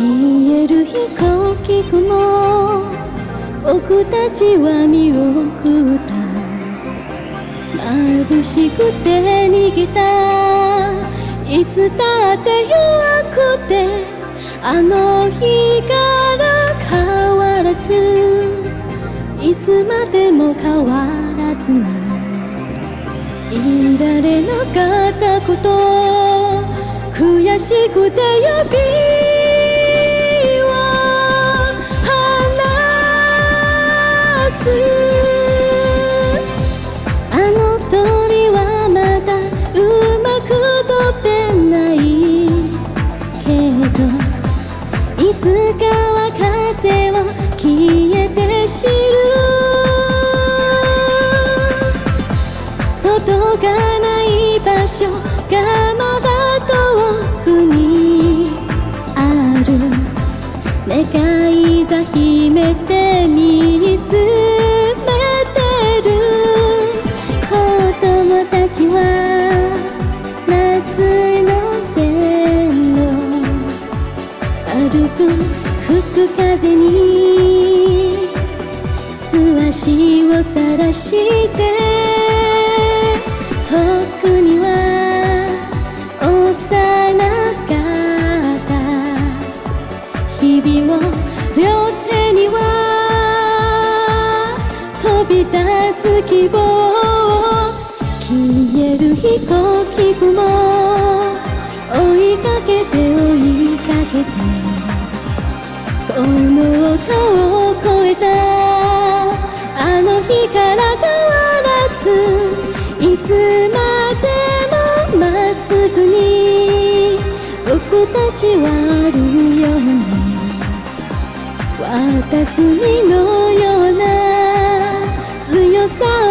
消える飛行機雲僕たちは見送った眩しくて逃げた。いつだって弱くてあの日から変わらず。いつまでも変わらずに。いられなかったこと。悔しくて呼びつかは風は消えて知る。届かない場所がまだ遠くにある。願いだ秘めて見つけ素足を晒して遠くには幼かった。日々を両手には飛び立つ希望。消える飛行機雲。すぐに僕たちはあるように。わたつみのような強さを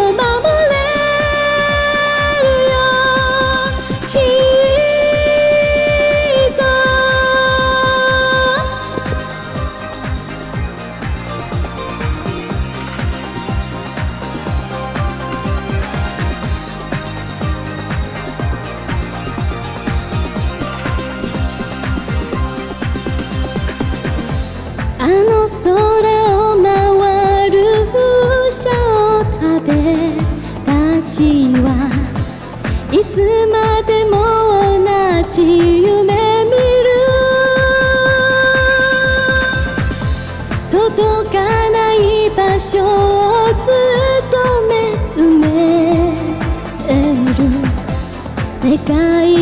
守空を回る風車を食べたちはいつまでも同じ夢見る届かない場所をずっと見つめる。願い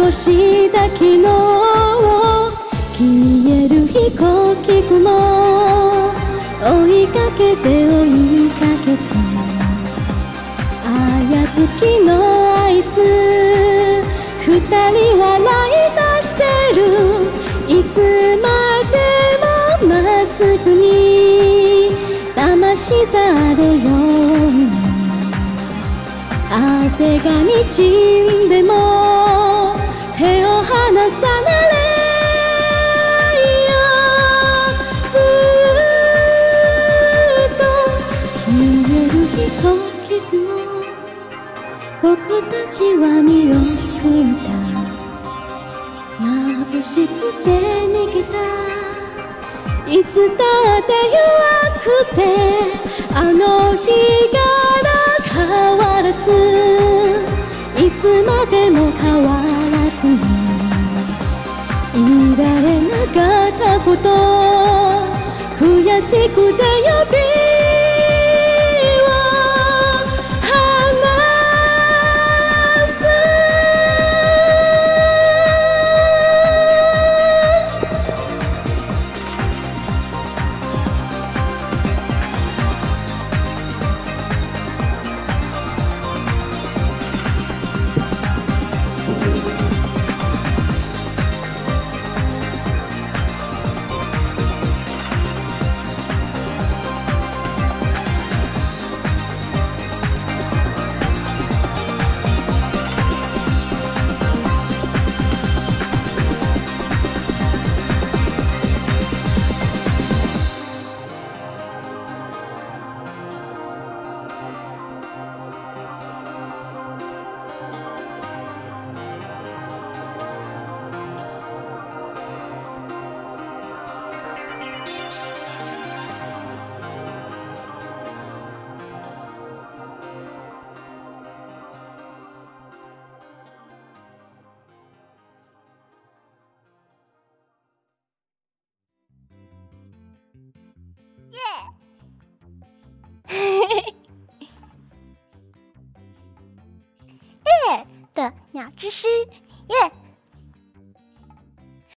残した昨日を消える飛行機雲。追いかけて追いかけてあやつきのあいつ。二人笑い出してる。いつまでもまっすぐに魂されように。汗がにじんでも。離さないずっと消える飛行機雲僕たちは見よういた眩しくて逃げたいつだって弱くてあの日から変わらずいつまでも変わらずにいられなかったこと。悔しくて呼び诗诗耶。